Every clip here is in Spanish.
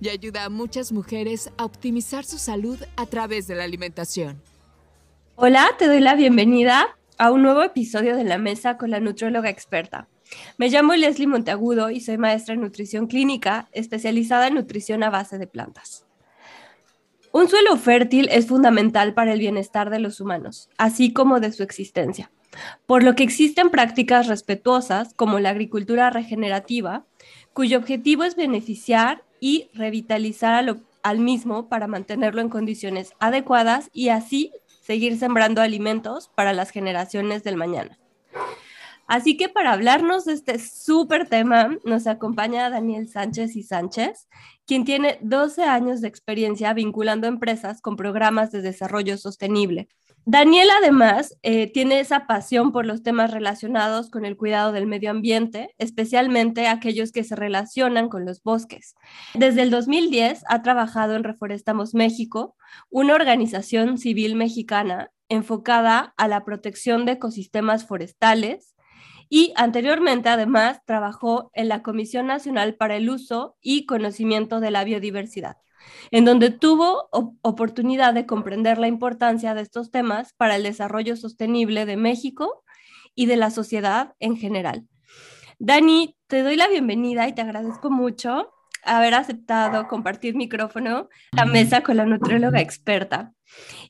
y ayuda a muchas mujeres a optimizar su salud a través de la alimentación. Hola, te doy la bienvenida a un nuevo episodio de La Mesa con la nutrióloga experta. Me llamo Leslie Monteagudo y soy maestra en nutrición clínica, especializada en nutrición a base de plantas. Un suelo fértil es fundamental para el bienestar de los humanos, así como de su existencia, por lo que existen prácticas respetuosas como la agricultura regenerativa, cuyo objetivo es beneficiar y revitalizar al, mismo para mantenerlo en condiciones adecuadas y así seguir sembrando alimentos para las generaciones del mañana. Así que para hablarnos de este súper tema, nos acompaña Daniel Sánchez y Sánchez, quien tiene 12 años de experiencia vinculando empresas con programas de desarrollo sostenible. Daniel además eh, tiene esa pasión por los temas relacionados con el cuidado del medio ambiente, especialmente aquellos que se relacionan con los bosques. Desde el 2010 ha trabajado en Reforestamos México, una organización civil mexicana enfocada a la protección de ecosistemas forestales, y anteriormente además trabajó en la Comisión Nacional para el Uso y Conocimiento de la Biodiversidad, en donde tuvo oportunidad de comprender la importancia de estos temas para el desarrollo sostenible de México y de la sociedad en general. Dani, te doy la bienvenida y te agradezco mucho haber aceptado compartir micrófono la mesa con la nutrióloga experta.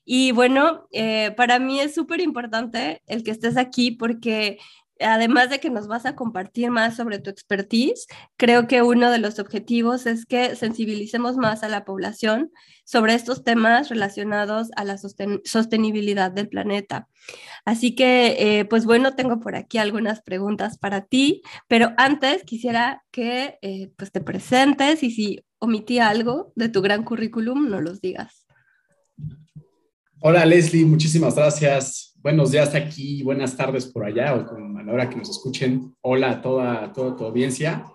Y bueno, eh, para mí es súper importante el que estés aquí porque además de que nos vas a compartir más sobre tu expertise, creo que uno de los objetivos es que sensibilicemos más a la población sobre estos temas relacionados a la sostenibilidad del planeta. Así que, eh, pues bueno, tengo por aquí algunas preguntas para ti, pero antes quisiera que eh, pues te presentes y si omití algo de tu gran currículum, no los digas. Hola Leslie, muchísimas gracias buenos días aquí, buenas tardes por allá o con, a la hora que nos escuchen. Hola a toda, toda tu audiencia.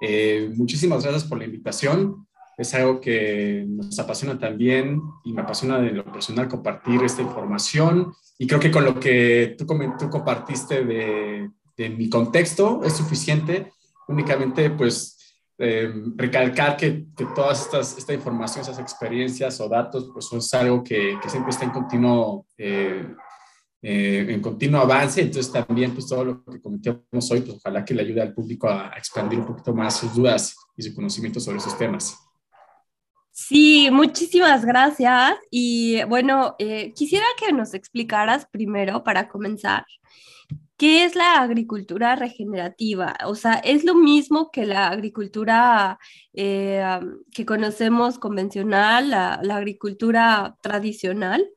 Eh, muchísimas gracias por la invitación. Es algo que nos apasiona también y me apasiona de lo personal compartir esta información. Y creo que con lo que tú, tú compartiste de, de mi contexto es suficiente. Únicamente, pues, eh, recalcar que, que todas estas esta información, esas experiencias o datos, pues es algo que, que siempre está en continuo eh, eh, en continuo avance. Entonces también pues todo lo que comentamos hoy, pues ojalá que le ayude al público a, expandir un poquito más sus dudas y su conocimiento sobre esos temas. Sí, muchísimas gracias. Y bueno, eh, quisiera que nos explicaras primero, para comenzar, ¿qué es la agricultura regenerativa? O sea, ¿es lo mismo que la agricultura eh, que conocemos convencional, la, la agricultura tradicional?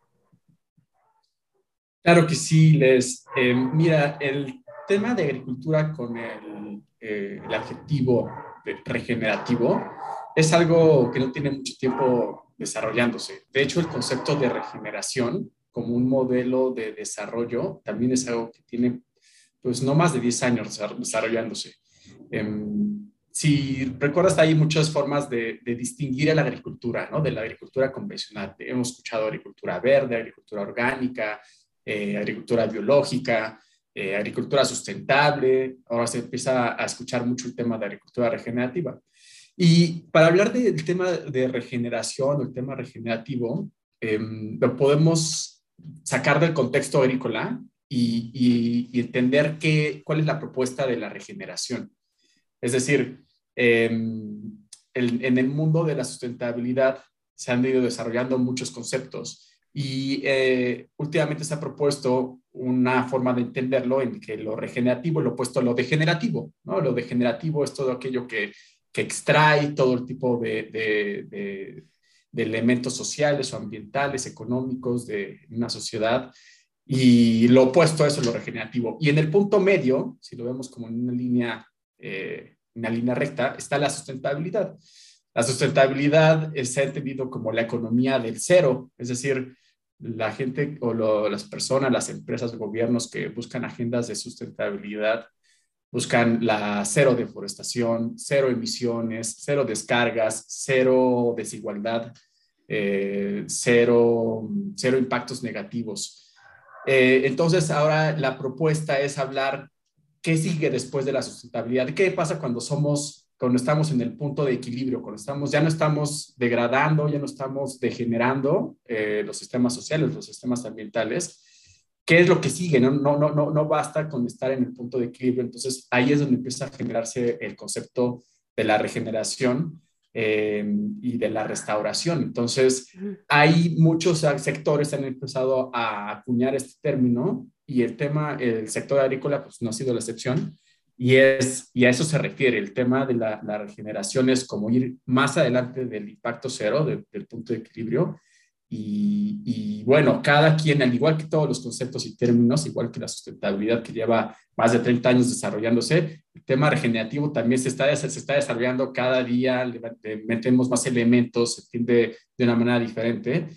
Claro que sí, Les. Eh, mira, el tema de agricultura con el, eh, el adjetivo regenerativo es algo que no tiene mucho tiempo desarrollándose. De hecho, el concepto de regeneración como un modelo de desarrollo también es algo que tiene, pues, no más de 10 años desarrollándose. Em, si recuerdas, hay muchas formas de, de, distinguir a la agricultura, ¿no? De la agricultura convencional. Hemos escuchado agricultura verde, agricultura orgánica, eh, agricultura biológica, eh, agricultura sustentable, ahora se empieza a escuchar mucho el tema de agricultura regenerativa. Y para hablar del tema de regeneración o el tema regenerativo, em, lo podemos sacar del contexto agrícola y, entender qué, cuál es la propuesta de la regeneración. Es decir, em, en el mundo de la sustentabilidad se han ido desarrollando muchos conceptos y eh, últimamente se ha propuesto una forma de entenderlo en que lo regenerativo es lo opuesto a lo degenerativo, ¿no? Lo degenerativo es todo aquello que, que extrae todo el tipo de, de, elementos sociales o ambientales, económicos de una sociedad. Y lo opuesto a eso es lo regenerativo. Y en el punto medio, si lo vemos como en una línea, eh, una línea recta, está la sustentabilidad. La sustentabilidad se ha entendido como la economía del cero, es decir, la gente o las personas, las empresas, gobiernos que buscan agendas de sustentabilidad buscan la cero deforestación, cero emisiones, cero descargas, cero desigualdad, eh, cero, cero impactos negativos. Eh, entonces, ahora la propuesta es hablar qué sigue después de la sustentabilidad, qué pasa cuando somos, cuando estamos en el punto de equilibrio, cuando estamos, ya no estamos degradando, ya no estamos degenerando eh, los sistemas sociales, los sistemas ambientales, ¿Qué es lo que sigue? No, no, no, no, no basta con estar en el punto de equilibrio. Entonces ahí es donde empieza a generarse el concepto de la regeneración eh, y de la restauración. Entonces hay muchos sectores que han empezado a acuñar este término y el tema, el sector agrícola, pues no ha sido la excepción. Y, es, y a eso se refiere, el tema de la, la regeneración es como ir más adelante del impacto cero, del punto de equilibrio, y, bueno, cada quien, al igual que todos los conceptos y términos, igual que la sustentabilidad que lleva más de 30 años desarrollándose, el tema regenerativo también se está, se está desarrollando cada día, le, metemos más elementos, se entiende de una manera diferente.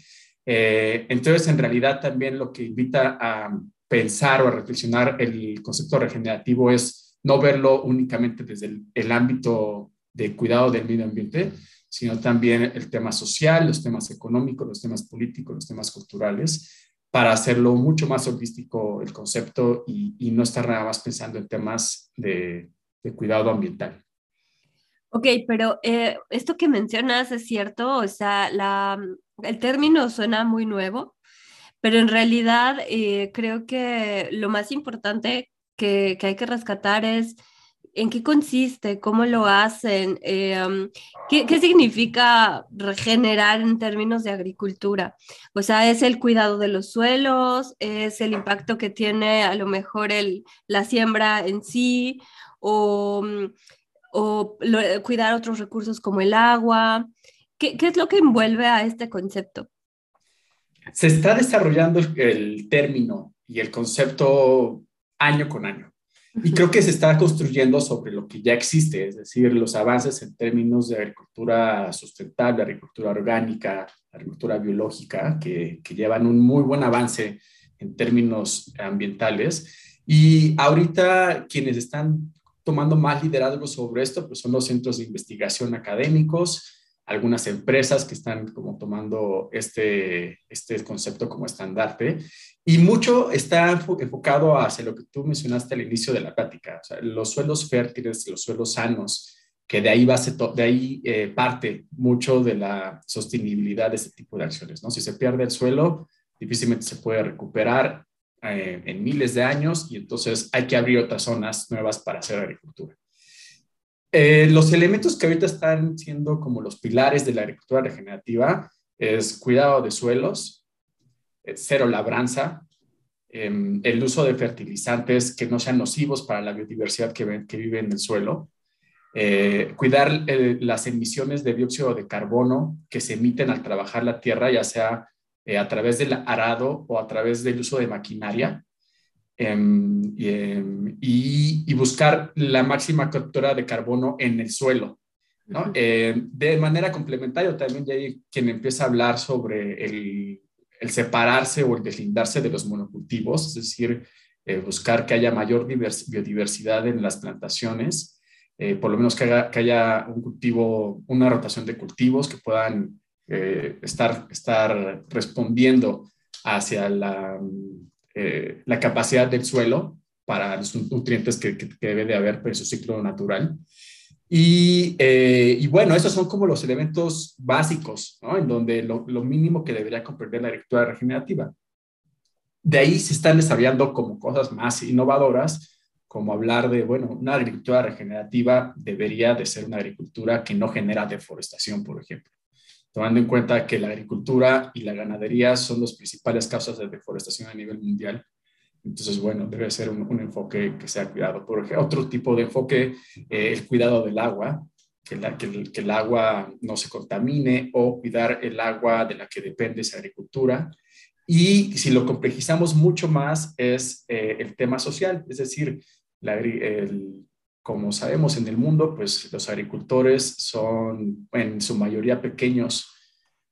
Eh, entonces, en realidad también lo que invita a pensar o a reflexionar el concepto regenerativo es no verlo únicamente desde el, el ámbito de cuidado del medio ambiente, sino también el tema social, los temas económicos, los temas políticos, los temas culturales, para hacerlo mucho más holístico el concepto y, no estar nada más pensando en temas de, cuidado ambiental. Ok, pero eh, esto que mencionas es cierto, o sea, la, el término suena muy nuevo, pero en realidad eh, creo que lo más importante que, que hay que rescatar es ¿En qué consiste? ¿Cómo lo hacen? Eh, ¿qué, ¿qué, significa regenerar en términos de agricultura? O sea, ¿es el cuidado de los suelos? ¿Es el impacto que tiene a lo mejor el, la siembra en sí? ¿O, mm, o cuidar otros recursos como el agua? ¿Qué, ¿Qué es lo que envuelve a este concepto? Se está desarrollando el término y el concepto año con año. Y creo que se está construyendo sobre lo que ya existe, es decir, los avances en términos de agricultura sustentable, agricultura orgánica, agricultura biológica, que, que llevan un muy buen avance en términos ambientales. Y ahorita quienes están tomando más liderazgo sobre esto, pues son los centros de investigación académicos, algunas empresas que están como tomando este, este concepto como estandarte y mucho está enfocado hacia lo que tú mencionaste al inicio de la plática, o sea, los suelos fértiles, los suelos sanos, que de ahí, base de ahí eh, parte mucho de la sostenibilidad de este tipo de acciones. ¿no? Si se pierde el suelo, difícilmente se puede recuperar eh, en miles de años y entonces hay que abrir otras zonas nuevas para hacer agricultura. Eh, los elementos que ahorita están siendo como los pilares de la agricultura regenerativa es cuidado de suelos, eh, cero labranza, em, el uso de fertilizantes que no sean nocivos para la biodiversidad que, vive en el suelo, eh, cuidar las emisiones de dióxido de carbono que se emiten al trabajar la tierra, ya sea a través del arado o a través del uso de maquinaria, Em, em, y, buscar la máxima captura de carbono en el suelo. Em, de manera complementaria, también ya hay quien empieza a hablar sobre el, separarse o el deslindarse de los monocultivos, es decir, eh, buscar que haya mayor biodiversidad en las plantaciones, eh, por lo menos que haya, que haya, un cultivo, una rotación de cultivos que puedan eh, estar, estar respondiendo hacia la eh, la capacidad del suelo para los nutrientes que, debe de haber en su ciclo natural. Y, eh, y, bueno, esos son como los elementos básicos, ¿no? En donde lo, mínimo que debería comprender la agricultura regenerativa. De ahí se están desarrollando como cosas más innovadoras, como hablar de, bueno, una agricultura regenerativa debería de ser una agricultura que no genera deforestación, por ejemplo tomando en cuenta que la agricultura y la ganadería son las principales causas de deforestación a nivel mundial. Entonces, bueno, debe ser un, enfoque que sea cuidado. Por ejemplo, otro tipo de enfoque, eh, el cuidado del agua, que, la, que, el, que, el, agua no se contamine o cuidar el agua de la que depende esa agricultura. Y si lo complejizamos mucho más, es eh, el tema social, es decir, la, el, como sabemos en el mundo, pues los agricultores son en su mayoría pequeños,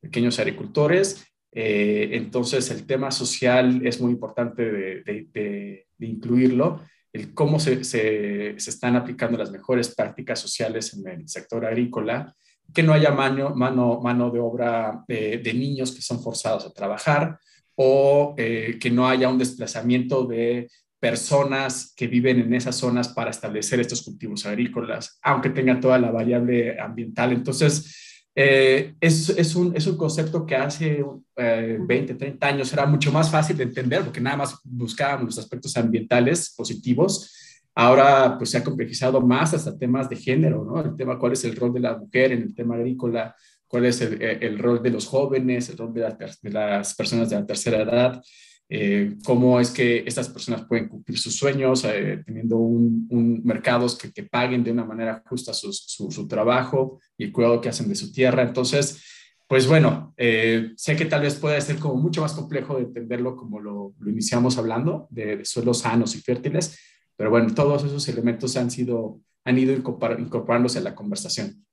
pequeños agricultores. Eh, entonces el tema social es muy importante de, incluirlo, el cómo se, se, están aplicando las mejores prácticas sociales en el sector agrícola, que no haya mano, mano, mano de obra de niños que son forzados a trabajar o eh, que no haya un desplazamiento de personas que viven en esas zonas para establecer estos cultivos agrícolas, aunque tengan toda la variable ambiental. Entonces, eh, es, es, un, es, un, concepto que hace 20, eh, 30 años era mucho más fácil de entender porque nada más buscábamos los aspectos ambientales positivos. Ahora, pues se ha complejizado más hasta temas de género, ¿no? El tema, cuál es el rol de la mujer en el tema agrícola, cuál es el, el rol de los jóvenes, el rol de, de las personas de la tercera edad. Eh, cómo es que estas personas pueden cumplir sus sueños, eh, teniendo un, un mercados que, que, paguen de una manera justa su, su, trabajo y el cuidado que hacen de su tierra. Entonces, pues bueno, eh, sé que tal vez pueda ser como mucho más complejo de entenderlo como lo, lo iniciamos hablando, de, suelos sanos y fértiles, pero bueno, todos esos elementos han sido, han ido incorporándose a la conversación.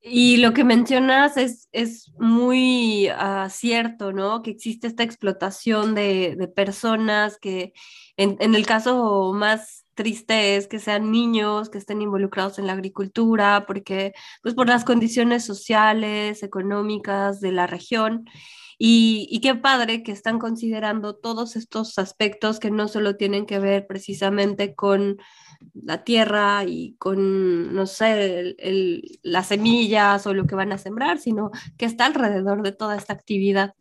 Y lo que mencionas es, es muy uh, cierto, ¿no? Que existe esta explotación de, de personas que en, en, el caso más triste es que sean niños que estén involucrados en la agricultura, porque pues por las condiciones sociales, económicas de la región. Y, y, qué padre que están considerando todos estos aspectos que no solo tienen que ver precisamente con la tierra y con, no sé, las semillas o lo que van a sembrar, sino que está alrededor de toda esta actividad.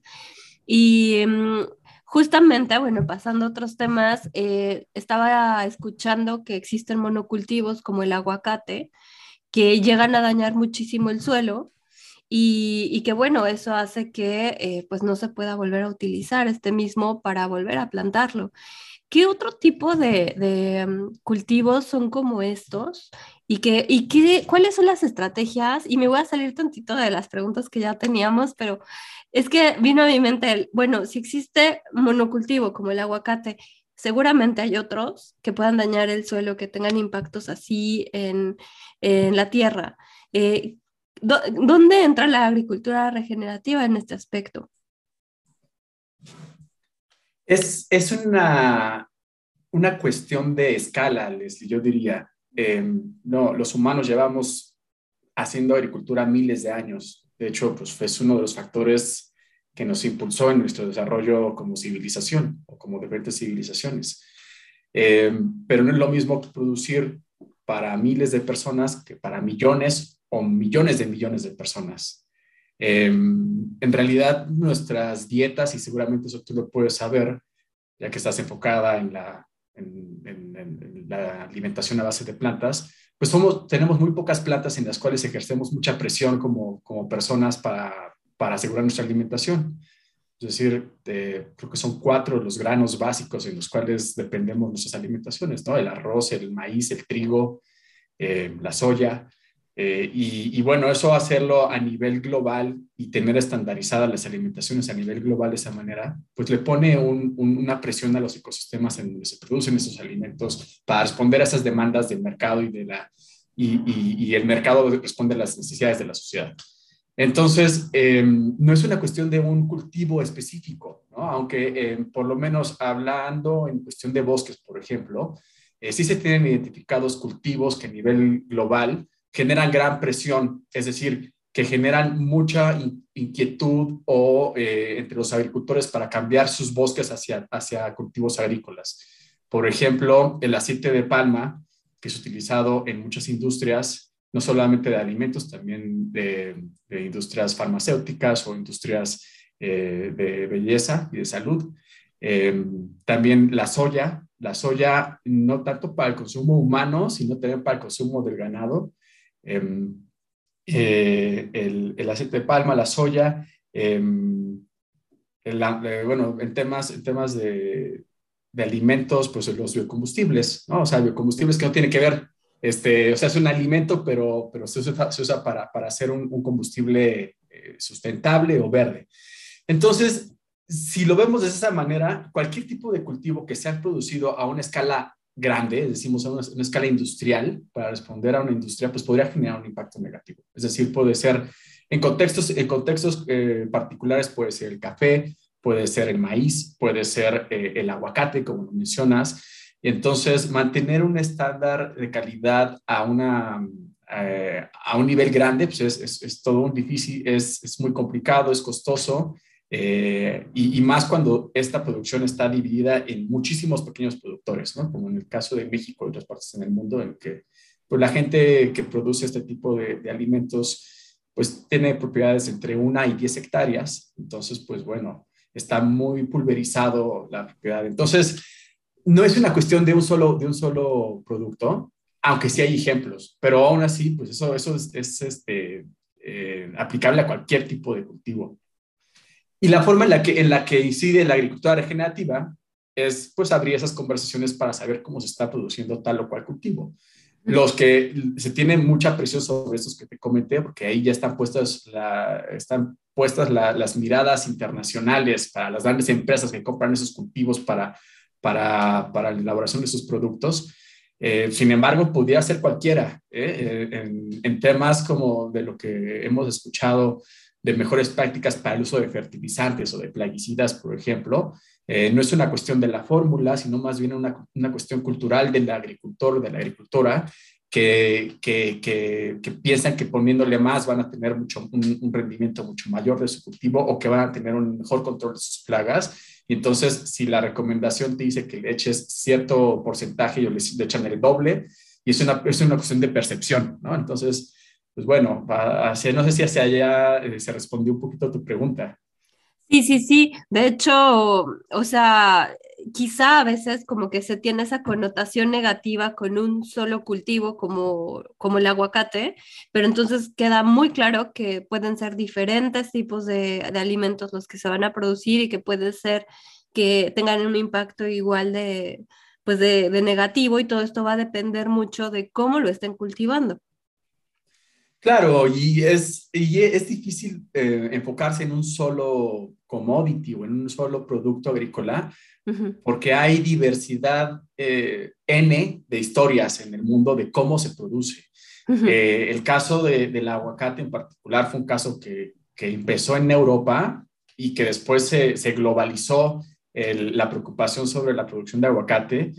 Y mm, justamente, bueno, pasando a otros temas, eh, estaba escuchando que existen monocultivos como el aguacate que llegan a dañar muchísimo el suelo y, que bueno, eso hace que eh, pues no se pueda volver a utilizar este mismo para volver a plantarlo. ¿Qué otro tipo de, mm, cultivos son como estos? ¿Y, qué, y qué, cuáles son las estrategias? Y me voy a salir tantito de las preguntas que ya teníamos, pero es que vino a mi mente, el, bueno, si existe monocultivo como el aguacate, seguramente hay otros que puedan dañar el suelo, que tengan impactos así en, la tierra. Eh, ¿Dónde entra la agricultura regenerativa en este aspecto? Es, es una, una cuestión de escala, Leslie, yo diría. Em, no, los humanos llevamos haciendo agricultura miles de años. De hecho, pues es uno de los factores que nos impulsó en nuestro desarrollo como civilización o como diferentes civilizaciones. Em, pero no es lo mismo producir para miles de personas que para millones o millones de millones de personas. Em, en realidad, nuestras dietas, y seguramente eso tú lo puedes saber, ya que estás enfocada en la, en, la alimentación a base de plantas, pues tenemos muy pocas plantas en las cuales ejercemos mucha presión como, personas para, para asegurar nuestra alimentación. Es decir, creo que son cuatro los granos básicos en los cuales dependemos nuestras alimentaciones, ¿no? El arroz, el maíz, el trigo, eh, la soya. Eh, y, bueno, eso hacerlo a nivel global y tener estandarizadas las alimentaciones a nivel global de esa manera, pues le pone una presión a los ecosistemas en donde se producen esos alimentos para responder a esas demandas del mercado y, de la, y, el mercado responde a las necesidades de la sociedad. Entonces, em, no es una cuestión de un cultivo específico, ¿no? aunque em, por lo menos hablando en cuestión de bosques, por ejemplo, eh, sí se tienen identificados cultivos que a nivel global generan gran presión, es decir, que generan mucha inquietud o, eh, entre los agricultores para cambiar sus bosques hacia, hacia cultivos agrícolas. Por ejemplo, el aceite de palma, que es utilizado en muchas industrias, no solamente de alimentos, también de, industrias farmacéuticas o industrias eh, de belleza y de salud. Eh, también la soya, la soya no tanto para el consumo humano, sino también para el consumo del ganado. Em, eh, el, aceite de palma, la soya, em, eh, bueno, en temas, en temas de, alimentos, pues los biocombustibles, ¿no? O sea, biocombustibles que no tiene que ver, este, o sea, es un alimento, pero, pero se usa, se usa para, para, hacer un, combustible eh, sustentable o verde. Entonces, si lo vemos de esa manera, cualquier tipo de cultivo que se ha producido a una escala grande, decimos a una, escala industrial, para responder a una industria, pues podría generar un impacto negativo. Es decir, puede ser en contextos, en contextos eh, particulares, puede ser el café, puede ser el maíz, puede ser eh, el aguacate, como lo mencionas. Entonces, mantener un estándar de calidad a, una, eh, a un nivel grande, pues es, es, todo un difícil, es, es muy complicado, es costoso eh, y, más cuando esta producción está dividida en muchísimos pequeños productores, ¿no? como en el caso de México y otras partes en el mundo, en que pues, la gente que produce este tipo de, alimentos pues tiene propiedades entre una y 10 hectáreas, entonces pues bueno, está muy pulverizado la propiedad. Entonces, no es una cuestión de un solo, de un solo producto, aunque sí hay ejemplos, pero aún así, pues eso, eso es, este, eh, aplicable a cualquier tipo de cultivo. Y la forma en la que, en la que incide la agricultura regenerativa es pues abrir esas conversaciones para saber cómo se está produciendo tal o cual cultivo. Los que se tienen mucha presión sobre estos que te comenté, porque ahí ya están puestas, están puestas las miradas internacionales para las grandes empresas que compran esos cultivos para, para, para la elaboración de sus productos. Eh, sin embargo, podría ser cualquiera ¿eh? Eh, en, en, temas como de lo que hemos escuchado de mejores prácticas para el uso de fertilizantes o de plaguicidas, por ejemplo, eh, no es una cuestión de la fórmula, sino más bien una, una cuestión cultural del agricultor de la agricultora que, que, que, piensan que poniéndole más van a tener mucho, un, rendimiento mucho mayor de su cultivo o que van a tener un mejor control de sus plagas. Y entonces, si la recomendación te dice que le eches cierto porcentaje, ellos le echan el doble, y es una, es una cuestión de percepción, ¿no? Entonces, pues bueno, así, no sé si hacia allá eh, se respondió un poquito a tu pregunta. Sí, sí, sí. De hecho, o sea, quizá a veces como que se tiene esa connotación negativa con un solo cultivo como, como el aguacate, pero entonces queda muy claro que pueden ser diferentes tipos de, alimentos los que se van a producir y que puede ser que tengan un impacto igual de, pues de negativo y todo esto va a depender mucho de cómo lo estén cultivando. Claro, y es, y es difícil eh, enfocarse en un solo commodity o en un solo producto agrícola, porque hay diversidad eh, N de historias en el mundo de cómo se produce. Eh, el caso de, del aguacate en particular fue un caso que, que empezó en Europa y que después se, se globalizó la preocupación sobre la producción de aguacate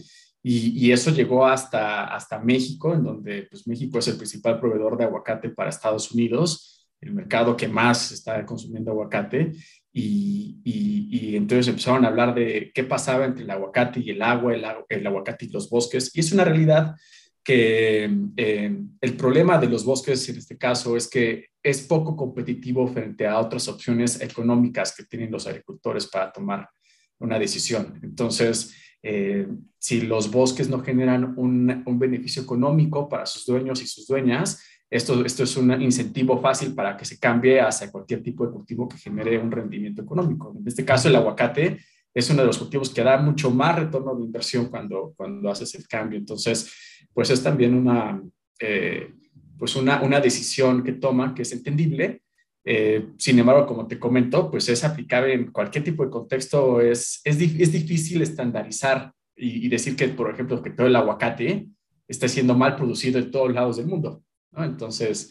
y, eso llegó hasta, hasta México, en donde pues, México es el principal proveedor de aguacate para Estados Unidos, el mercado que más está consumiendo aguacate. Y, y, entonces empezaron a hablar de qué pasaba entre el aguacate y el agua, el, el aguacate y los bosques. Y es una realidad que eh, el problema de los bosques en este caso es que es poco competitivo frente a otras opciones económicas que tienen los agricultores para tomar una decisión. Entonces, eh, si los bosques no generan un, beneficio económico para sus dueños y sus dueñas, esto, esto es un incentivo fácil para que se cambie hacia cualquier tipo de cultivo que genere un rendimiento económico. En este caso, el aguacate es uno de los cultivos que da mucho más retorno de inversión cuando, cuando haces el cambio. Entonces, pues es también una, eh, pues una, una decisión que toman que es entendible, eh, sin embargo, como te comento, pues es aplicable en cualquier tipo de contexto. Es, es, es difícil estandarizar y, decir que, por ejemplo, que todo el aguacate está siendo mal producido en todos lados del mundo. Entonces,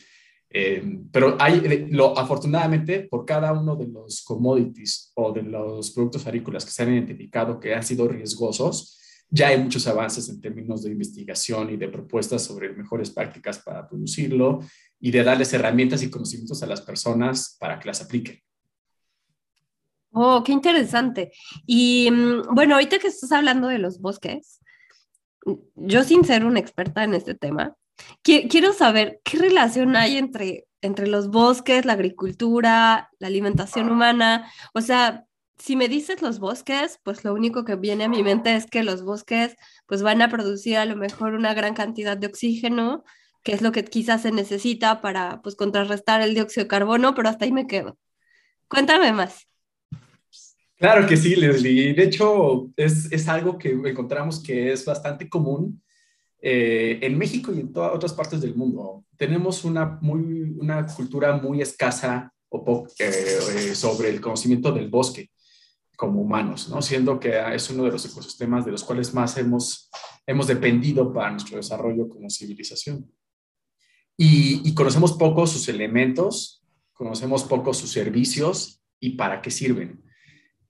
eh, pero hay, lo, afortunadamente, por cada uno de los commodities o de los productos agrícolas que se han identificado que han sido riesgosos, ya hay muchos avances en términos de investigación y de propuestas sobre mejores prácticas para producirlo y de darles herramientas y conocimientos a las personas para que las apliquen. Oh, qué interesante. Y mm, bueno, ahorita que estás hablando de los bosques, yo sin ser una experta en este tema, quiero saber qué relación hay entre, entre los bosques, la agricultura, la alimentación humana. O sea, si me dices los bosques, pues lo único que viene a mi mente es que los bosques pues van a producir a lo mejor una gran cantidad de oxígeno, que es lo que quizás se necesita para pues contrarrestar el dióxido de carbono, pero hasta ahí me quedo. Cuéntame más. Claro que sí, Leslie. De hecho, es, es algo que encontramos que es bastante común eh, en México y en todas otras partes del mundo. Tenemos una, muy, una cultura muy escasa o eh, sobre el conocimiento del bosque como humanos, ¿no? siendo que es uno de los ecosistemas de los cuales más hemos, hemos dependido para nuestro desarrollo como civilización. Y, conocemos poco sus elementos, conocemos poco sus servicios y para qué sirven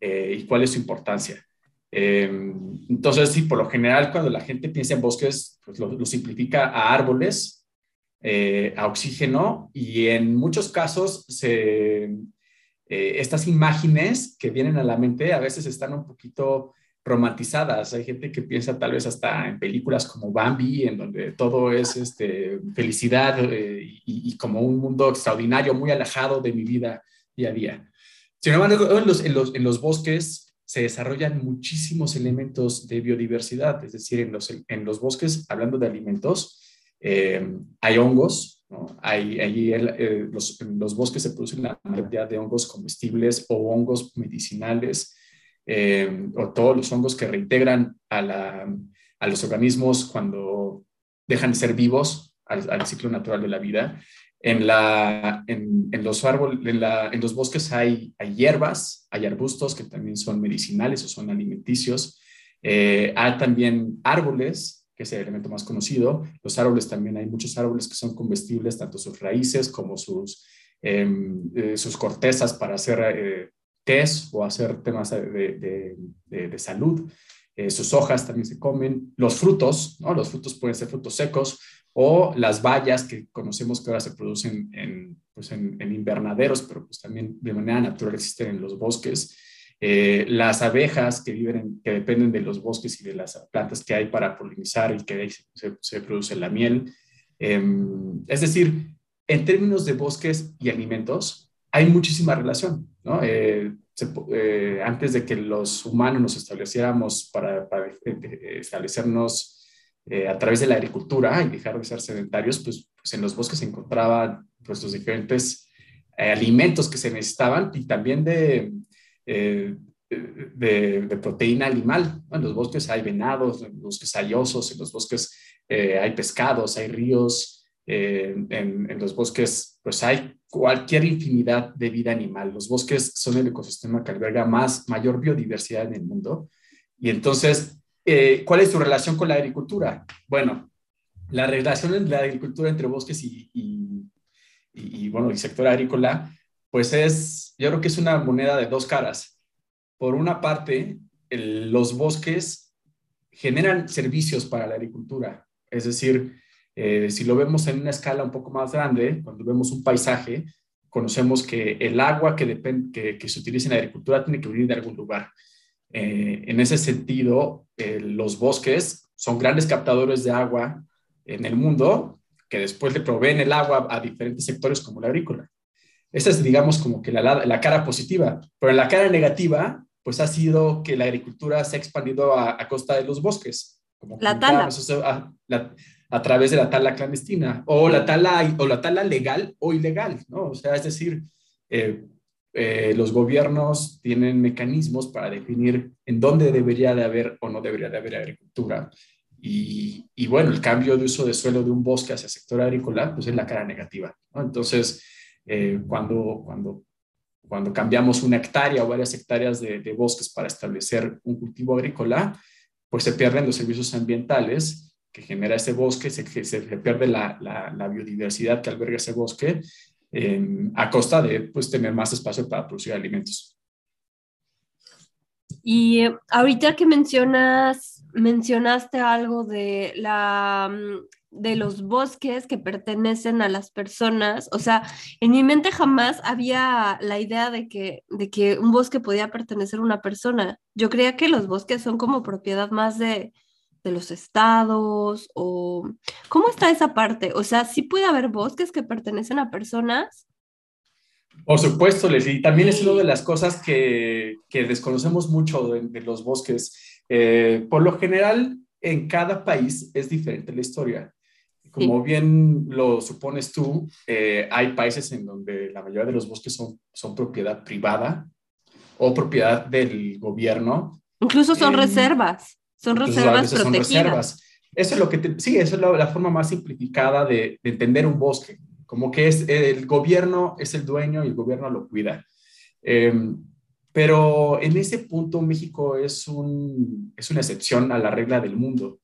eh, y cuál es su importancia. Eh, entonces, sí, por lo general, cuando la gente piensa en bosques, pues lo, simplifica a árboles, eh, a oxígeno y en muchos casos se, estas imágenes que vienen a la mente a veces están un poquito romantizadas. Hay gente que piensa tal vez hasta en películas como Bambi, en donde todo es este, felicidad y, y, como un mundo extraordinario, muy alejado de mi vida día a día. Sin embargo, en los, en los, en los bosques se desarrollan muchísimos elementos de biodiversidad, es decir, en los, en los bosques, hablando de alimentos, eh, hay hongos, ¿no? hay, eh, los, en los bosques se producen la mayoría de hongos comestibles o hongos medicinales, eh, o todos los hongos que reintegran a, la, a, los organismos cuando dejan de ser vivos al, al ciclo natural de la vida. En, la, en, los árboles, en, la, en, los bosques hay, hay, hierbas, hay arbustos que también son medicinales o son alimenticios. Eh, hay también árboles, que es el elemento más conocido. Los árboles también hay muchos árboles que son comestibles, tanto sus raíces como sus, em, eh, sus cortezas para hacer eh, test o hacer temas de, salud. sus hojas también se comen. Los frutos, ¿no? los frutos pueden ser frutos secos o las bayas que conocemos que ahora se producen en, pues en, invernaderos, pero pues también de manera natural existen en los bosques. Eh, las abejas que viven, que dependen de los bosques y de las plantas que hay para polinizar y que se, produce la miel. Em, es decir, en términos de bosques y alimentos, hay muchísima relación, Eh, eh, antes de que los humanos nos estableciéramos para, para establecernos eh, a través de la agricultura y dejar de ser sedentarios, pues, pues en los bosques se encontraban pues, los diferentes eh, alimentos que se necesitaban y también de, eh, de, proteína animal. En los bosques hay venados, en los bosques hay osos, en los bosques hay pescados, hay ríos, en, en, los bosques pues hay cualquier infinidad de vida animal. Los bosques son el ecosistema que alberga más, mayor biodiversidad en el mundo. Y entonces eh, ¿Cuál es su relación con la agricultura? Bueno, la relación de la agricultura entre bosques y, y, bueno, el sector agrícola, pues es, yo creo que es una moneda de dos caras. Por una parte, los bosques generan servicios para la agricultura, es decir, eh, si lo vemos en una escala un poco más grande, cuando vemos un paisaje, conocemos que el agua que, que, que se utiliza en la agricultura tiene que venir de algún lugar. Eh, en ese sentido, eh, los bosques son grandes captadores de agua en el mundo que después le proveen el agua a diferentes sectores como la agrícola. Esa es, digamos, como que la, la cara positiva, pero la cara negativa, pues ha sido que la agricultura se ha expandido a, costa de los bosques. Como la tala. A, a, través de la tala clandestina o la tala, o la tala legal o ilegal, ¿no? O sea, es decir, eh, eh, los gobiernos tienen mecanismos para definir en dónde debería de haber o no debería de haber agricultura. Y, bueno, el cambio de uso de suelo de un bosque hacia el sector agrícola, pues es la cara negativa. Entonces, eh, cuando, cuando, cuando cambiamos una hectárea o varias hectáreas de, bosques para establecer un cultivo agrícola, pues se pierden los servicios ambientales que genera ese bosque, se, se, pierde la, la, la, biodiversidad que alberga ese bosque a costa de pues, tener más espacio para producir alimentos. Y eh, ahorita que mencionas, mencionaste algo de, la, mm, de los bosques que pertenecen a las personas, o sea, en mi mente jamás había la idea de que, de que un bosque podía pertenecer a una persona. Yo creía que los bosques son como propiedad más de, de los estados o cómo está esa parte? O sea, ¿sí puede haber bosques que pertenecen a personas? Por supuesto, Leslie. También es una de las cosas que, que desconocemos mucho de, los bosques. Eh, por lo general, en cada país es diferente la historia. Como bien lo supones tú, eh, hay países en donde la mayoría de los bosques son, son propiedad privada o propiedad del gobierno. Incluso son reservas. Son reservas protegidas. Eso es lo que, sí, eso es la, forma más simplificada de, entender un bosque, como que es el gobierno es el dueño y el gobierno lo cuida. Em, Pero en ese punto México es, un, es una excepción a la regla del mundo.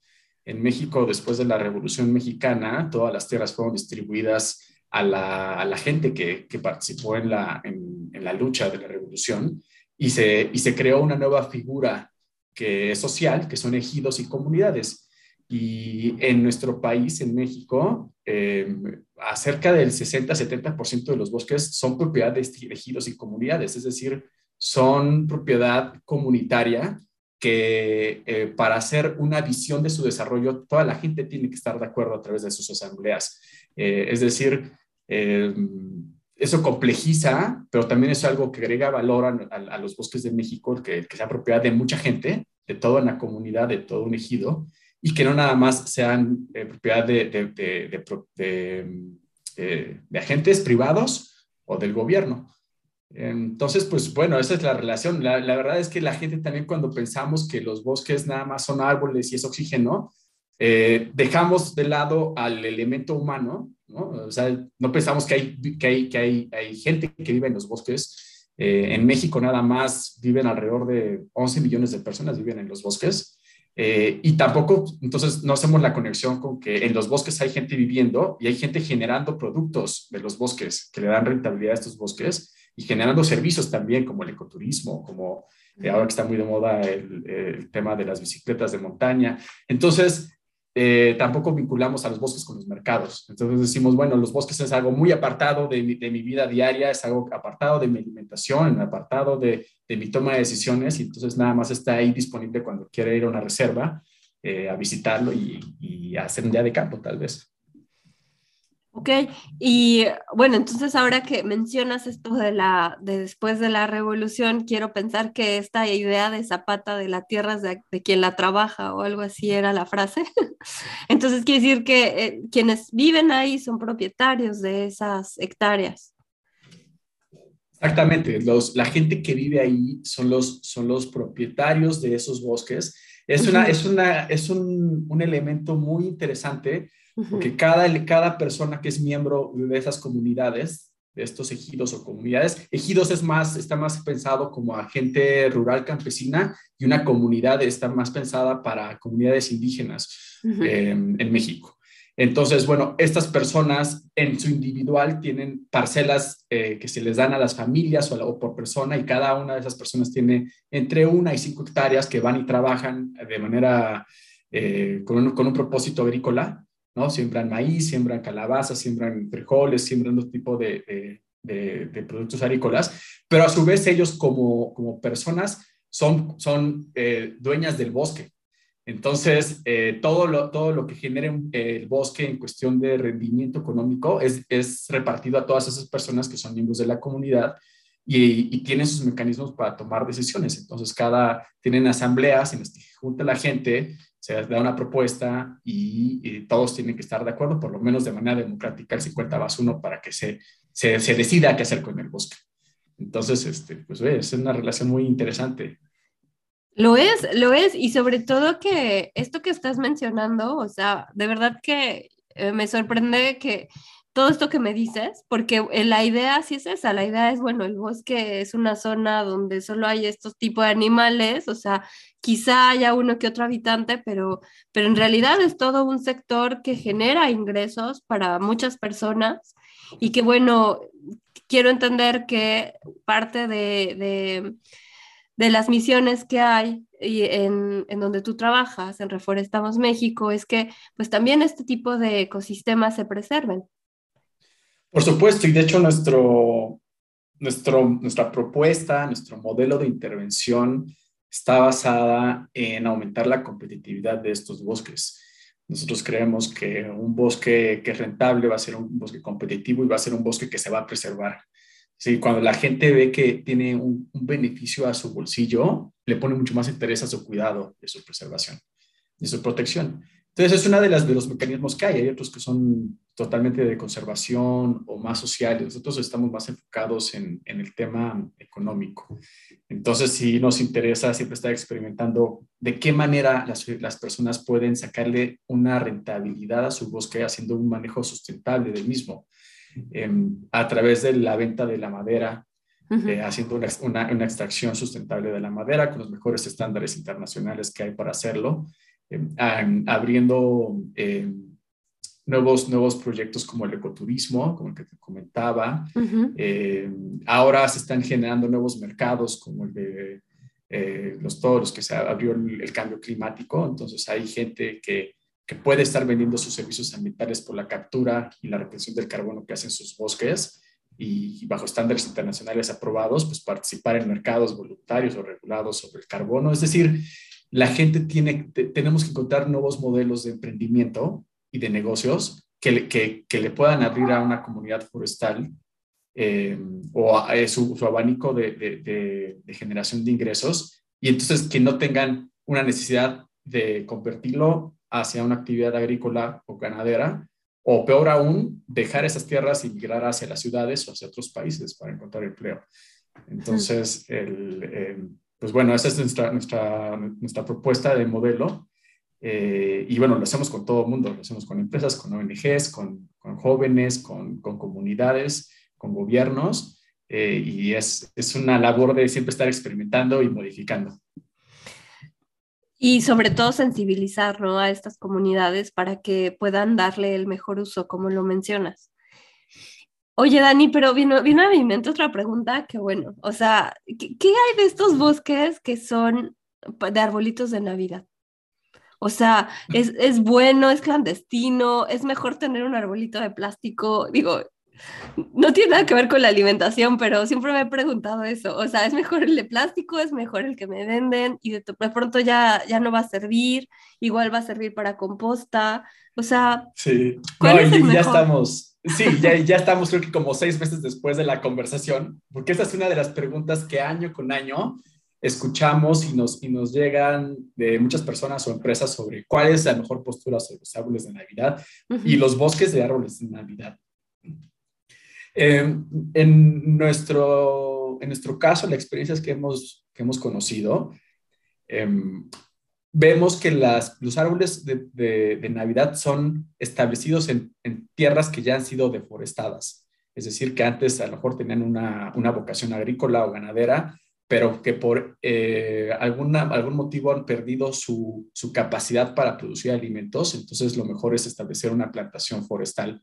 En México, después de la Revolución Mexicana, todas las tierras fueron distribuidas a la, a la gente que, que, participó en la, en, en, la lucha de la revolución y se, y se creó una nueva figura que es social, que son ejidos y comunidades. Y en nuestro país, en México, eh, acerca del 60-70% de los bosques son propiedad de ejidos y comunidades, es decir, son propiedad comunitaria que eh, para hacer una visión de su desarrollo, toda la gente tiene que estar de acuerdo a través de sus asambleas. Eh, es decir, eh, eso complejiza, pero también es algo que agrega valor a, los bosques de México, que, que, sea propiedad de mucha gente, de toda una comunidad, de todo un ejido, y que no nada más sean propiedad de, de, de agentes privados o del gobierno. Entonces, pues bueno, esa es la relación. La, verdad es que la gente también cuando pensamos que los bosques nada más son árboles y es oxígeno, eh, dejamos de lado al elemento humano, ¿no? O sea, no pensamos que hay, que hay, que hay, hay gente que vive en los bosques. Eh, en México nada más viven alrededor de 11 millones de personas viven en los bosques. Eh, y tampoco, entonces, no hacemos la conexión con que en los bosques hay gente viviendo y hay gente generando productos de los bosques que le dan rentabilidad a estos bosques y generando servicios también como el ecoturismo, como eh, ahora que está muy de moda el, tema de las bicicletas de montaña. Entonces, eh, tampoco vinculamos a los bosques con los mercados. Entonces decimos, bueno, los bosques es algo muy apartado de mi, de mi vida diaria, es algo apartado de mi alimentación, apartado de, de, mi toma de decisiones, y entonces nada más está ahí disponible cuando quiere ir a una reserva eh, a visitarlo y, y hacer un día de campo, tal vez. Ok, y bueno, entonces ahora que mencionas esto de la de después de la revolución, quiero pensar que esta idea de Zapata de la tierra es de, quien la trabaja o algo así era la frase. entonces quiere decir que eh, quienes viven ahí son propietarios de esas hectáreas. Exactamente, los, la gente que vive ahí son los, son los propietarios de esos bosques. Es, una, es, una, es un, un elemento muy interesante porque cada, cada persona que es miembro de esas comunidades, de estos ejidos o comunidades, ejidos es más, está más pensado como agente rural campesina y una comunidad está más pensada para comunidades indígenas em, en México. Entonces, bueno, estas personas en su individual tienen parcelas eh, que se les dan a las familias o, por persona y cada una de esas personas tiene entre una y cinco hectáreas que van y trabajan de manera eh, con, con, un, propósito agrícola ¿no? Siembran maíz, siembran calabaza, siembran frijoles, siembran otro tipo de, de, productos agrícolas, pero a su vez ellos como, como personas son, son eh, dueñas del bosque. Entonces, eh, todo, lo, todo lo que genere el bosque en cuestión de rendimiento económico es, es, repartido a todas esas personas que son miembros de la comunidad y, y, tienen sus mecanismos para tomar decisiones. Entonces, cada, tienen asambleas en las que junta la gente se da una propuesta y, todos tienen que estar de acuerdo, por lo menos de manera democrática, el 50 más 1 para que se, se, se, decida qué hacer con el bosque. Entonces, este, pues es una relación muy interesante. Lo es, lo es, y sobre todo que esto que estás mencionando, o sea, de verdad que eh, me sorprende que todo esto que me dices, porque eh, la idea sí es esa, la idea es, bueno, el bosque es una zona donde solo hay estos tipos de animales, o sea, quizá haya uno que otro habitante, pero, pero en realidad es todo un sector que genera ingresos para muchas personas y que, bueno, quiero entender que parte de, de, las misiones que hay y en, en, donde tú trabajas, en Reforestamos México, es que pues también este tipo de ecosistemas se preserven. Por supuesto, y de hecho nuestro, nuestro, nuestra propuesta, nuestro modelo de intervención está basada en aumentar la competitividad de estos bosques. Nosotros creemos que un bosque que es rentable va a ser un bosque competitivo y va a ser un bosque que se va a preservar. Sí, cuando la gente ve que tiene un, beneficio a su bolsillo, le pone mucho más interés a su cuidado a su preservación y su protección. Entonces, es una de, las, de los mecanismos que hay. Hay otros que son totalmente de conservación o más sociales. Nosotros estamos más enfocados en, en el tema económico. Entonces, sí nos interesa siempre estar experimentando de qué manera las, las personas pueden sacarle una rentabilidad a su bosque haciendo un manejo sustentable del mismo. Em, a través de la venta de la madera, eh, haciendo una, una, extracción sustentable de la madera con los mejores estándares internacionales que hay para hacerlo, abriendo nuevos, nuevos proyectos como el ecoturismo, como el que te comentaba. ahora se están generando nuevos mercados como el de eh, los toros, que se abrió el, cambio climático, entonces hay gente que, que, puede estar vendiendo sus servicios ambientales por la captura y la retención del carbono que hacen sus bosques y bajo estándares internacionales aprobados, pues participar en mercados voluntarios o regulados sobre el carbono. Es decir, la gente tiene, tenemos que encontrar nuevos modelos de emprendimiento y de negocios que, que, le puedan abrir a una comunidad forestal eh, o su, abanico de, generación de ingresos y entonces que no tengan una necesidad de convertirlo hacia una actividad agrícola o ganadera o peor aún, dejar esas tierras y migrar hacia las ciudades o hacia otros países para encontrar empleo. Entonces, el, pues bueno, esa es nuestra, nuestra, nuestra propuesta de modelo. Eh, y bueno, lo hacemos con todo el mundo, lo hacemos con empresas, con ONGs, con, con jóvenes, con, con comunidades con gobiernos eh, y es, es una labor de siempre estar experimentando y modificando. Y sobre todo sensibilizar ¿no? a estas comunidades para que puedan darle el mejor uso, como lo mencionas. Oye, Dani, pero vino, vino a mi mente otra pregunta que bueno, o sea, ¿qué, ¿qué, hay de estos bosques que son de arbolitos de Navidad? O sea, es, es bueno, es clandestino, es mejor tener un arbolito de plástico. Digo, no tiene nada que ver con la alimentación, pero siempre me he preguntado eso. O sea, ¿es mejor el de plástico? ¿Es mejor el que me venden? Y de, pronto ya, ya no va a servir, igual va a servir para composta. O sea, sí. ya estamos, sí, ya, ya estamos creo que como seis meses después de la conversación, porque esa es una de las preguntas que año con año escuchamos y nos, y nos llegan de muchas personas o empresas sobre cuál es la mejor postura sobre los árboles de Navidad y los bosques de árboles de Navidad. Em, en, nuestro, en nuestro caso, las experiencias que hemos, que hemos conocido, em, vemos que los árboles de, Navidad son establecidos en, en, tierras que ya han sido deforestadas. Es decir, que antes a lo mejor tenían una, una vocación agrícola o ganadera, pero que por eh, alguna, algún motivo han perdido su, su, capacidad para producir alimentos. Entonces, lo mejor es establecer una plantación forestal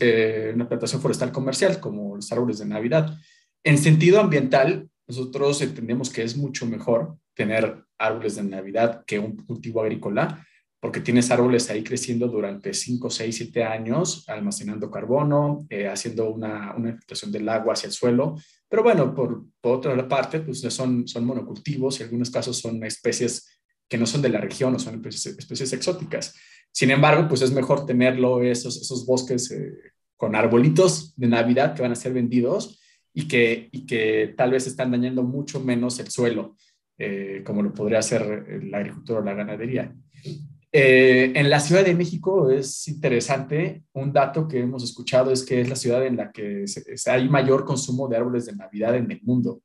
eh, una plantación forestal comercial como los árboles de Navidad. En sentido ambiental, nosotros entendemos que es mucho mejor tener árboles de Navidad que un cultivo agrícola, porque tienes árboles ahí creciendo durante 5, 6, 7 años, almacenando carbono, eh, haciendo una, una infiltración del agua hacia el suelo. Pero bueno, por, por, otra parte, pues son, son monocultivos y en algunos casos son especies que no son de la región o son especies, especies exóticas. Sin embargo, pues es mejor tenerlo, esos, esos bosques eh, con arbolitos de Navidad que van a ser vendidos y que, y que tal vez están dañando mucho menos el suelo, eh, como lo podría hacer la agricultura o la ganadería. Eh, en la Ciudad de México es interesante, un dato que hemos escuchado es que es la ciudad en la que hay mayor consumo de árboles de Navidad en el mundo.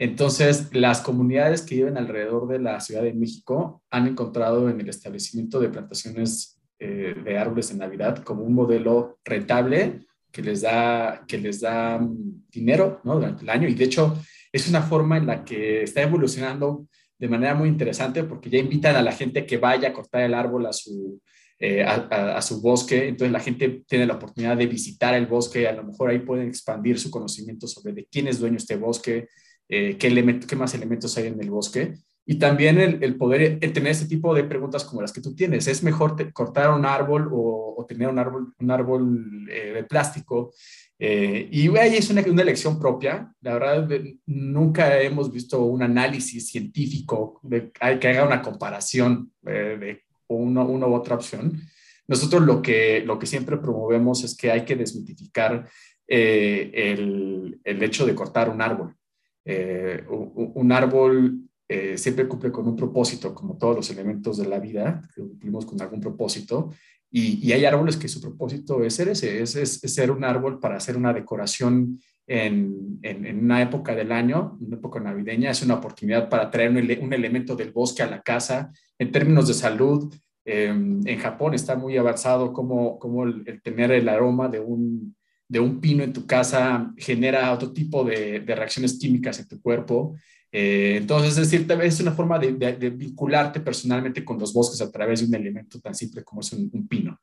Entonces, las comunidades que viven alrededor de la Ciudad de México han encontrado en el establecimiento de plantaciones eh, de árboles de Navidad como un modelo rentable que les da, que les da mm, dinero durante el año. Y de hecho, es una forma en la que está evolucionando de manera muy interesante porque ya invitan a la gente que vaya a cortar el árbol a su, eh, a, su bosque. Entonces la gente tiene la oportunidad de visitar el bosque. A lo mejor ahí pueden expandir su conocimiento sobre de quién es dueño este bosque, eh, qué, qué, más elementos hay en el bosque. Y también el, poder tener ese tipo de preguntas como las que tú tienes. ¿Es mejor cortar un árbol o, tener un árbol, un árbol eh, de plástico? Eh, y ahí es una, una, elección propia. La verdad, nunca hemos visto un análisis científico de, que haga una comparación de una, una u otra opción. Nosotros lo que, lo que siempre promovemos es que hay que desmitificar el, el hecho de cortar un árbol. Eh, un árbol eh, siempre cumple con un propósito, como todos los elementos de la vida, cumplimos con algún propósito. Y, hay árboles que su propósito es ser ese, es, es, ser un árbol para hacer una decoración en, en, una época del año, una época navideña, es una oportunidad para traer un, elemento del bosque a la casa. En términos de salud, em, en Japón está muy avanzado como, como el, tener el aroma de un, de un pino en tu casa genera otro tipo de, reacciones químicas en tu cuerpo. Eh, entonces, es decir, es una forma de, vincularte personalmente con los bosques a través de un elemento tan simple como es un, pino.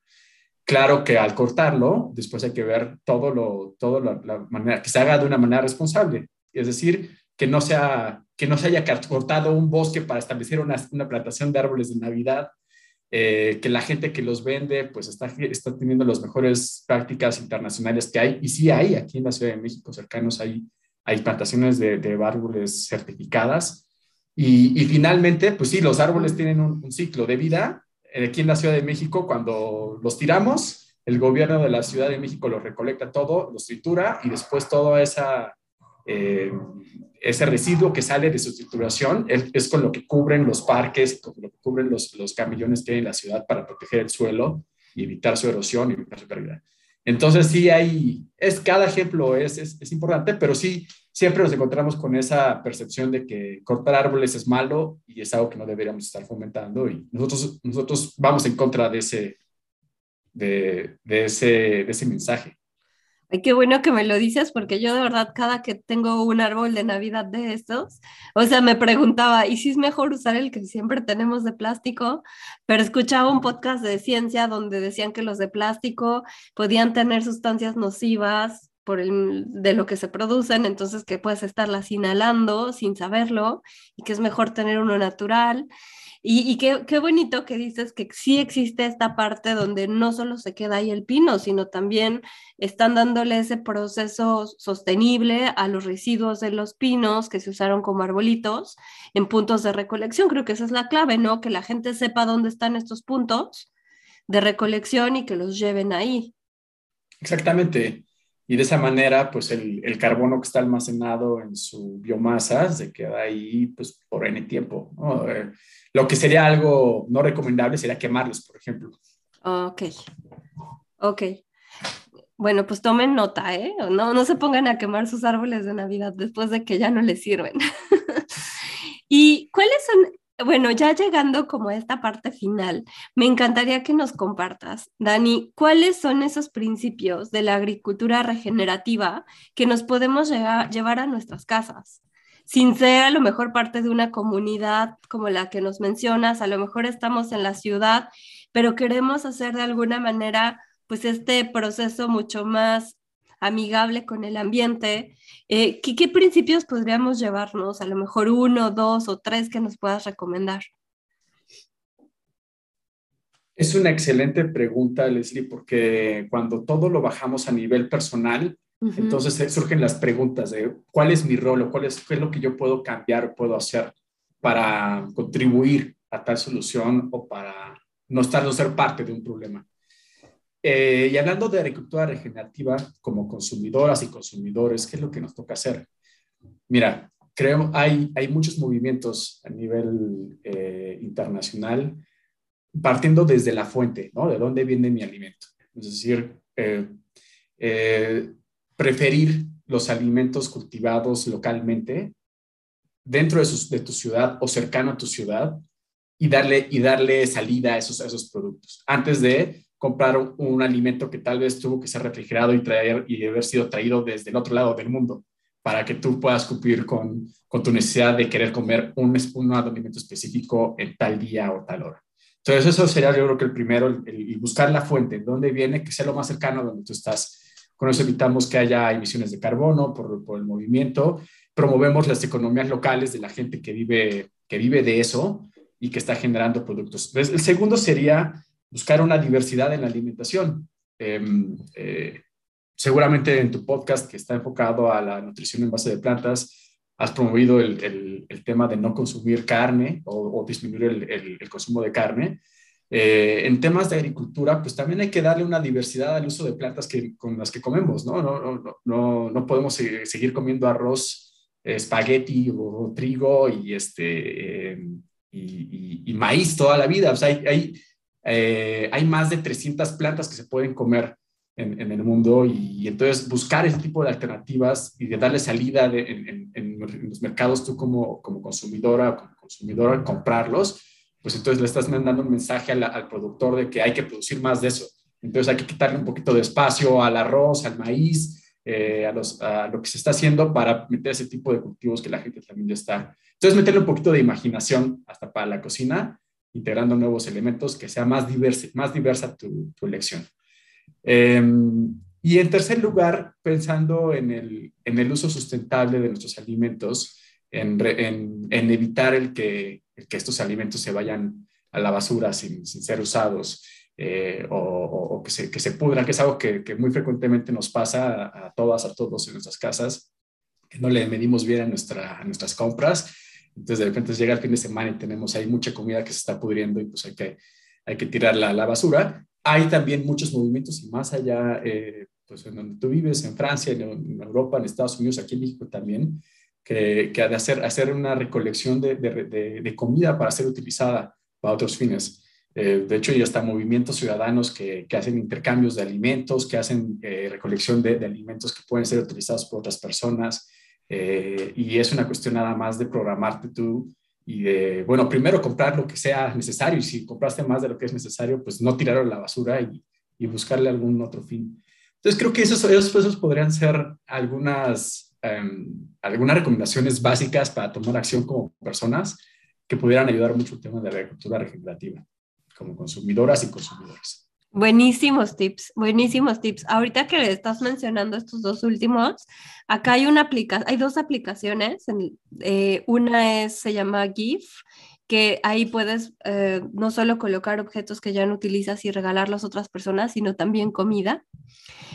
Claro que al cortarlo, después hay que ver todo lo, todo la, manera, que se haga de una manera responsable. Es decir, que no, sea, que no se haya cortado un bosque para establecer una, una plantación de árboles de Navidad eh, que la gente que los vende pues está, está teniendo las mejores prácticas internacionales que hay. Y sí hay, aquí en la Ciudad de México cercanos hay, hay plantaciones de, árboles certificadas. Y, y, finalmente, pues sí, los árboles tienen un, ciclo de vida. Eh, aquí en la Ciudad de México, cuando los tiramos, el gobierno de la Ciudad de México los recolecta todo, los tritura y después toda esa... Eh, ese residuo que sale de su trituración es, con lo que cubren los parques, con lo que cubren los, los camillones que hay en la ciudad para proteger el suelo y evitar su erosión y evitar su pérdida. Entonces, sí hay, es, cada ejemplo es, es, importante, pero sí, siempre nos encontramos con esa percepción de que cortar árboles es malo y es algo que no deberíamos estar fomentando y nosotros, nosotros vamos en contra de ese, de ese, de ese mensaje. Ay, qué bueno que me lo dices, porque yo de verdad cada que tengo un árbol de Navidad de estos, o sea, me preguntaba, ¿y si es mejor usar el que siempre tenemos de plástico? Pero escuchaba un podcast de ciencia donde decían que los de plástico podían tener sustancias nocivas por el, de lo que se producen, entonces que puedes estarlas inhalando sin saberlo y que es mejor tener uno natural. Y, qué, qué, bonito que dices que sí existe esta parte donde no solo se queda ahí el pino, sino también están dándole ese proceso sostenible a los residuos de los pinos que se usaron como arbolitos en puntos de recolección. Creo que esa es la clave, ¿no? Que la gente sepa dónde están estos puntos de recolección y que los lleven ahí. Exactamente. Y de esa manera, pues el, el, carbono que está almacenado en su biomasa se queda ahí pues, por N tiempo. Eh, lo que sería algo no recomendable sería quemarlos, por ejemplo. Ok, ok. Bueno, pues tomen nota, ¿eh? No, no se pongan a quemar sus árboles de Navidad después de que ya no les sirven. ¿Y cuáles son bueno, ya llegando como a esta parte final, me encantaría que nos compartas, Dani, cuáles son esos principios de la agricultura regenerativa que nos podemos llevar a nuestras casas. Sin ser a lo mejor parte de una comunidad como la que nos mencionas, a lo mejor estamos en la ciudad, pero queremos hacer de alguna manera pues este proceso mucho más amigable con el ambiente. Eh, ¿qué, principios podríamos llevarnos? A lo mejor uno, dos o tres que nos puedas recomendar. Es una excelente pregunta, Leslie, porque cuando todo lo bajamos a nivel personal, entonces surgen las preguntas de cuál es mi rol o cuál es, qué es lo que yo puedo cambiar o puedo hacer para contribuir a tal solución o para no estar, no ser parte de un problema. Eh, y hablando de agricultura regenerativa como consumidoras y consumidores, ¿qué es lo que nos toca hacer? Mira, creo hay hay muchos movimientos a nivel eh, internacional partiendo desde la fuente, ¿no? De dónde viene mi alimento. Es decir, eh, preferir los alimentos cultivados localmente dentro de, de, tu ciudad o cercano a tu ciudad y darle, y darle salida a esos, a esos productos antes de comprar un, alimento que tal vez tuvo que ser refrigerado y, traer, y haber sido traído desde el otro lado del mundo para que tú puedas cumplir con, con tu necesidad de querer comer un, un, alimento específico en tal día o tal hora. Entonces, eso sería yo creo que el primero, el, buscar la fuente, dónde viene, que sea lo más cercano donde tú estás. Con eso evitamos que haya emisiones de carbono por, por el movimiento, promovemos las economías locales de la gente que vive, que vive de eso y que está generando productos. el segundo sería buscar una diversidad en la alimentación. Em, eh, seguramente en tu podcast que está enfocado a la nutrición en base de plantas, has promovido el, el, tema de no consumir carne o, disminuir el, el, consumo de carne. Eh, en temas de agricultura, pues también hay que darle una diversidad al uso de plantas que, con las que comemos, ¿no? No, no, no, no podemos seguir comiendo arroz, espagueti o, trigo y, este, em, y, y, maíz toda la vida. O sea, hay, hay eh, hay más de 300 plantas que se pueden comer en, el mundo y, entonces buscar ese tipo de alternativas y de darle salida en, los mercados tú como, como consumidora o como consumidora, comprarlos, pues entonces le estás mandando un mensaje al, productor de que hay que producir más de eso. Entonces hay que quitarle un poquito de espacio al arroz, al maíz, eh, a, a, lo que se está haciendo para meter ese tipo de cultivos que la gente también ya está. Entonces meterle un poquito de imaginación hasta para la cocina, integrando nuevos elementos, que sea más diversa, más tu, tu elección. Em, y en tercer lugar, pensando en el, uso sustentable de nuestros alimentos, en, evitar el que, estos alimentos se vayan a la basura sin, ser usados eh, o, que, se, que se pudran, que es algo que, que muy frecuentemente nos pasa a, todas, a todos en nuestras casas, que no le medimos bien a nuestras compras. Entonces, de repente llega el fin de semana y tenemos ahí mucha comida que se está pudriendo y pues hay que, hay que tirarla a la basura. Hay también muchos movimientos y más allá, eh, pues en donde tú vives, en Francia, en, Europa, en Estados Unidos, aquí en México también, que, que hacer, hacer una recolección de, de, de, comida para ser utilizada para otros fines. Eh, de hecho, ya están movimientos ciudadanos que, que, hacen intercambios de alimentos, que hacen eh, recolección de, alimentos que pueden ser utilizados por otras personas. Eh, y es una cuestión nada más de programarte tú y de, bueno, primero comprar lo que sea necesario y si compraste más de lo que es necesario, pues no tirarlo a la basura y, y buscarle algún otro fin. Entonces, creo que esos, esos, esos podrían ser algunas, um, algunas recomendaciones básicas para tomar acción como personas que pudieran ayudar mucho el tema de la agricultura regenerativa como consumidoras y consumidores. Buenísimos tips, buenísimos tips. Ahorita que estás mencionando estos dos últimos, acá hay una aplicación, hay dos aplicaciones. Eh, una es, se llama GIF, que ahí puedes eh, no solo colocar objetos que ya no utilizas y regalarlos a otras personas, sino también comida.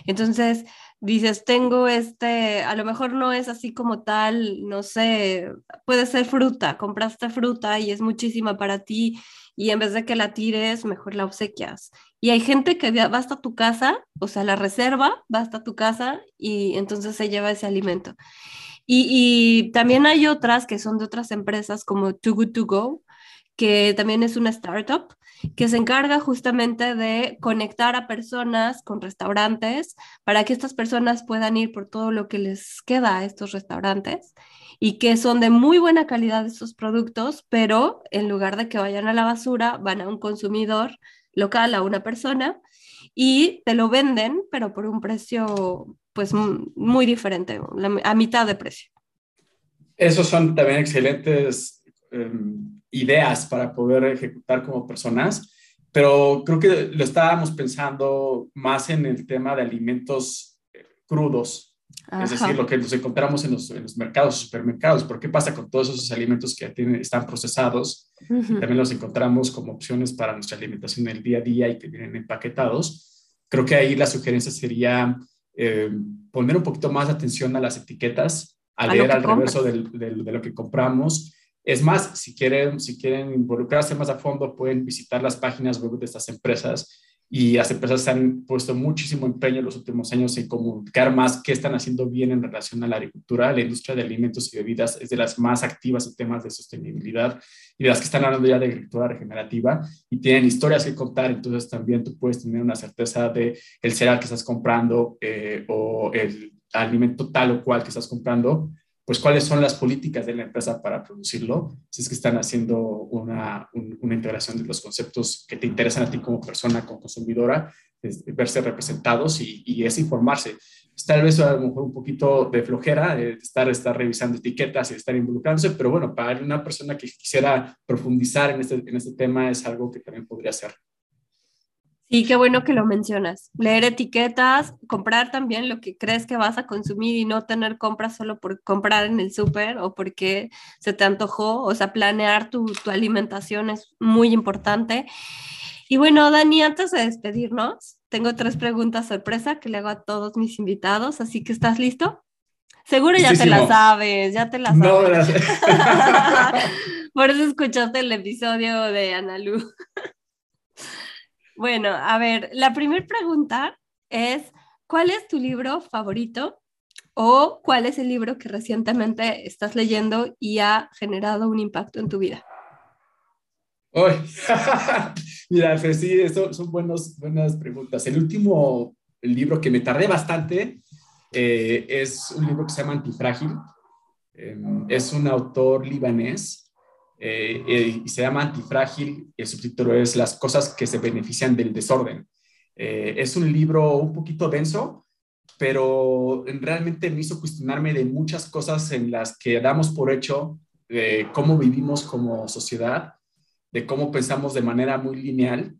Entonces, dices, tengo este, a lo mejor no es así como tal, no sé, puede ser fruta, compraste fruta y es muchísima para ti y en vez de que la tires, mejor la obsequias. Y hay gente que va hasta tu casa, o sea, la reserva, va hasta tu casa y entonces se lleva ese alimento. Y, también hay otras que son de otras empresas como Too Good To Go, que también es una startup que se encarga justamente de conectar a personas con restaurantes para que estas personas puedan ir por todo lo que les queda a estos restaurantes y que son de muy buena calidad estos productos, pero en lugar de que vayan a la basura, van a un consumidor local, a una persona, y te lo venden, pero por un precio pues muy diferente, a mitad de precio. Esos son también excelentes um, ideas para poder ejecutar como personas, pero creo que lo estábamos pensando más en el tema de alimentos eh, crudos, Ajá. Es decir, lo que nos encontramos en los, en los, mercados, supermercados. ¿Por qué pasa con todos esos alimentos que tienen, están procesados? Uh -huh. También los encontramos como opciones para nuestra alimentación del día a día y que vienen empaquetados. Creo que ahí la sugerencia sería eh, poner un poquito más atención a las etiquetas, a, a leer al reverso del, del, de lo que compramos. Es más, si quieren, involucrarse más a fondo, pueden visitar las páginas web de estas empresas y las empresas han puesto muchísimo empeño en los últimos años en comunicar más qué están haciendo bien en relación a la agricultura. La industria de alimentos y bebidas es de las más activas en temas de sostenibilidad y de las que están hablando ya de agricultura regenerativa y tienen historias que contar, entonces también tú puedes tener una certeza de el cereal que estás comprando eh, o el alimento tal o cual que estás comprando pues cuáles son las políticas de la empresa para producirlo, si es que están haciendo una, un, una integración de los conceptos que te interesan a ti como persona, como consumidora, es, verse representados y, es informarse. Tal vez a lo mejor un poquito de flojera, de estar, estar revisando etiquetas y estar involucrándose, pero bueno, para una persona que quisiera profundizar en este, en este tema es algo que también podría hacer. Sí, qué bueno que lo mencionas. Leer etiquetas, comprar también lo que crees que vas a consumir y no tener compras solo por comprar en el súper o porque se te antojó. O sea, planear tu, tu, alimentación es muy importante. Y bueno, Dani, antes de despedirnos, tengo tres preguntas sorpresa que le hago a todos mis invitados, así que ¿estás listo? Seguro ya Muchísimo. te las sabes, ya te las no, sabes. por eso escuchaste el episodio de Analu. Bueno, a ver, la primera pregunta es, ¿cuál es tu libro favorito o cuál es el libro que recientemente estás leyendo y ha generado un impacto en tu vida? Oh, mira, pues sí, eso son buenos, buenas preguntas. El último libro que me tardé bastante eh, es un libro que se llama Antifrágil. Eh, es un autor libanés eh, eh, y se llama Antifrágil, el subtítulo es Las cosas que se benefician del desorden. Eh, es un libro un poquito denso, pero realmente me hizo cuestionarme de muchas cosas en las que damos por hecho de cómo vivimos como sociedad, de cómo pensamos de manera muy lineal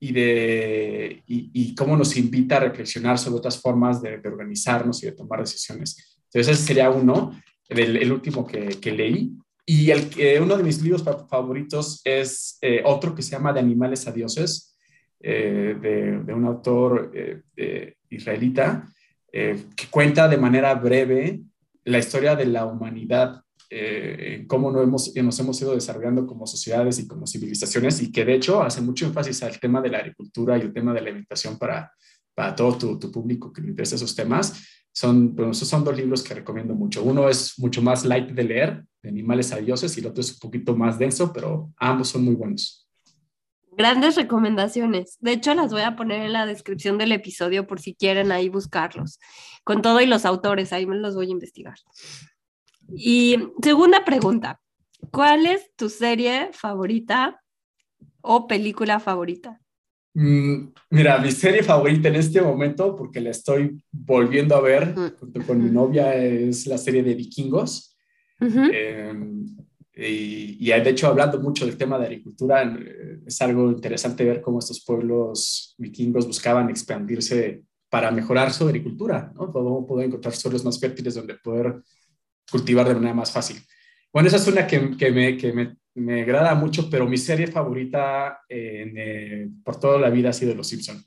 y, de, y, cómo nos invita a reflexionar sobre otras formas de, organizarnos y de tomar decisiones. Entonces, ese sería uno, el, último que, leí. Y el, eh, uno de mis libros favoritos es eh, otro que se llama De animales a dioses, eh, de, un autor israelita, que cuenta de manera breve la historia de la humanidad eh, cómo no hemos, nos hemos ido desarrollando como sociedades y como civilizaciones y que de hecho hace mucho énfasis al tema de la agricultura y el tema de la alimentación para, para todo tu, tu público que le interesa esos temas. Son, esos son dos libros que recomiendo mucho. Uno es mucho más light de leer, de animales a dioses, y el otro es un poquito más denso, pero ambos son muy buenos. Grandes recomendaciones. De hecho, las voy a poner en la descripción del episodio por si quieren ahí buscarlos. Con todo y los autores, ahí me los voy a investigar. Y segunda pregunta, ¿cuál es tu serie favorita o película favorita? Mm, mira, mi serie favorita en este momento, porque la estoy volviendo a ver junto con mi novia, es la serie de Vikingos. Em, y, y, de hecho, hablando mucho del tema de agricultura, eh, es algo interesante ver cómo estos pueblos vikingos buscaban expandirse para mejorar su agricultura, ¿no? poder encontrar suelos más fértiles donde poder cultivar de manera más fácil. Bueno, esa es una que, que, me, que me, me, agrada mucho, pero mi serie favorita eh, por toda la vida ha sido Los Simpson.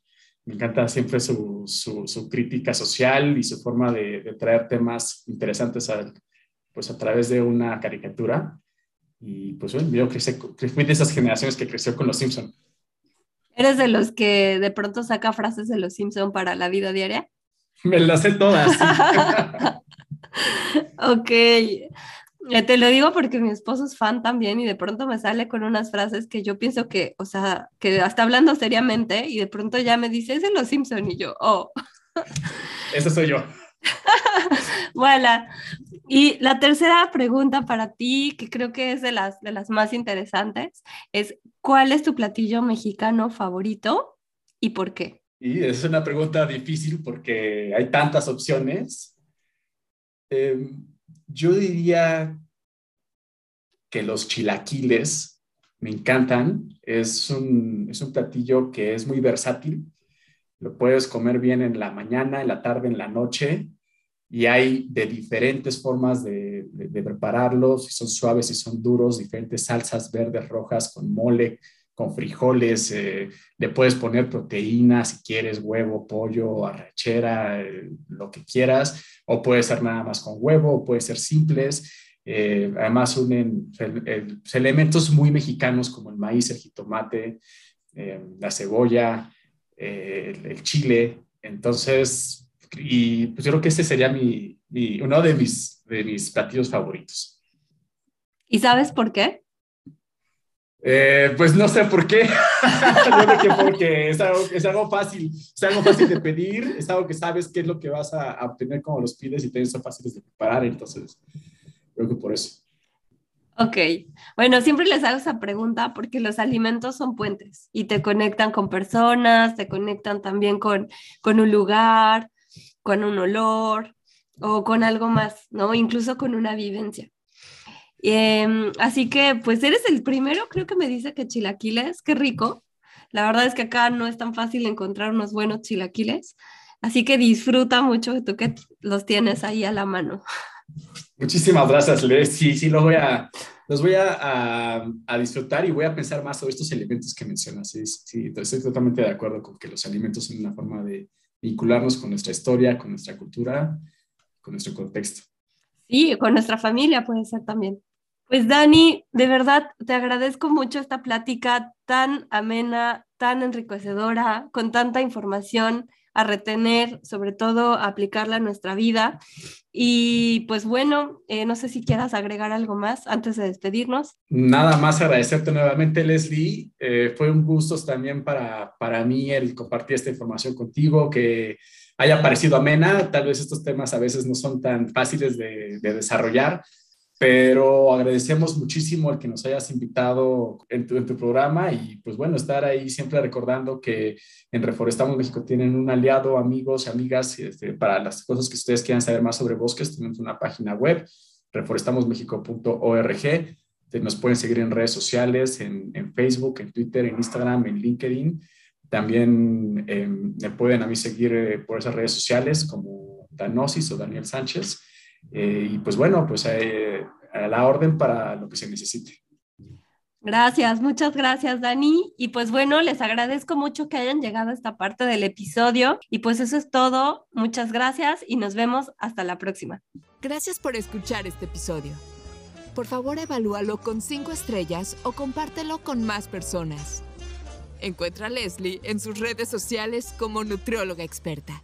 Me encanta siempre su, su, su crítica social y su forma de, de, traer temas interesantes a, pues a través de una caricatura. Y pues bueno, yo crecí, fui de esas generaciones que creció con Los Simpson. ¿Eres de los que de pronto saca frases de Los Simpson para la vida diaria? Me las sé todas. ok. Eh, te lo digo porque mi esposo es fan también y de pronto me sale con unas frases que yo pienso que, o sea, que está hablando seriamente y de pronto ya me dice, es de los Simpson y yo, oh. Eso soy yo. bueno, y la tercera pregunta para ti, que creo que es de las, de las más interesantes, es ¿cuál es tu platillo mexicano favorito y por qué? Y es una pregunta difícil porque hay tantas opciones Em, yo diría que los chilaquiles me encantan. Es un, es un platillo que es muy versátil. Lo puedes comer bien en la mañana, en la tarde, en la noche. Y hay de diferentes formas de, de prepararlos, si son suaves, si son duros, diferentes salsas verdes, rojas, con mole, con frijoles, eh, le puedes poner proteína si quieres, huevo, pollo, arrachera, eh, lo que quieras, o puede ser nada más con huevo, o puede ser simples. Eh, además unen elementos muy mexicanos como el maíz, el jitomate, la cebolla, el, chile. Entonces, y pues yo creo que ese sería mi, uno de mis, de mis platillos favoritos. ¿Y sabes por qué? Eh, pues no sé por qué. Yo creo que porque es algo, es algo, fácil, es algo fácil de pedir, es algo que sabes qué es lo que vas a, obtener como los pides y también son fáciles de preparar, entonces creo que por eso. Ok, bueno, siempre les hago esa pregunta porque los alimentos son puentes y te conectan con personas, te conectan también con, con un lugar, con un olor o con algo más, ¿no? Incluso con una vivencia. Em, así que, pues eres el primero, creo que me dice que chilaquiles, qué rico. La verdad es que acá no es tan fácil encontrar unos buenos chilaquiles, así que disfruta mucho tú que los tienes ahí a la mano. Muchísimas gracias, Les. Sí, sí, los voy a, los voy a, a, disfrutar y voy a pensar más sobre estos elementos que mencionas. Sí, sí, estoy totalmente de acuerdo con que los alimentos son una forma de vincularnos con nuestra historia, con nuestra cultura, con nuestro contexto. Sí, con nuestra familia puede ser también. Pues Dani, de verdad te agradezco mucho esta plática tan amena, tan enriquecedora, con tanta información a retener, sobre todo a aplicarla a nuestra vida. Y pues bueno, eh, no sé si quieras agregar algo más antes de despedirnos. Nada más agradecerte nuevamente, Leslie. Eh, fue un gusto también para, para mí el compartir esta información contigo, que haya parecido amena. Tal vez estos temas a veces no son tan fáciles de, de desarrollar pero agradecemos muchísimo el que nos hayas invitado en tu, programa y pues bueno, estar ahí siempre recordando que en Reforestamos México tienen un aliado, amigos y amigas este, para las cosas que ustedes quieran saber más sobre bosques, tenemos una página web, reforestamosmexico.org, nos pueden seguir en redes sociales, en, Facebook, en Twitter, en Instagram, en LinkedIn. También eh, me pueden a mí seguir eh, por esas redes sociales como Danosis o Daniel Sánchez. Eh, y pues bueno, pues eh, a la orden para lo que se necesite. Gracias, muchas gracias Dani. Y pues bueno, les agradezco mucho que hayan llegado a esta parte del episodio. Y pues eso es todo. Muchas gracias y nos vemos hasta la próxima. Gracias por escuchar este episodio. Por favor, evalúalo con cinco estrellas o compártelo con más personas. Encuentra a Leslie en sus redes sociales como nutrióloga experta.